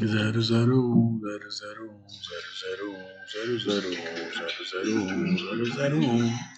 ዘርዘሩ ዘርዘሩ ዘርዘሩ ዘርዘሩ ዘርዘሩ ዘርዘሩ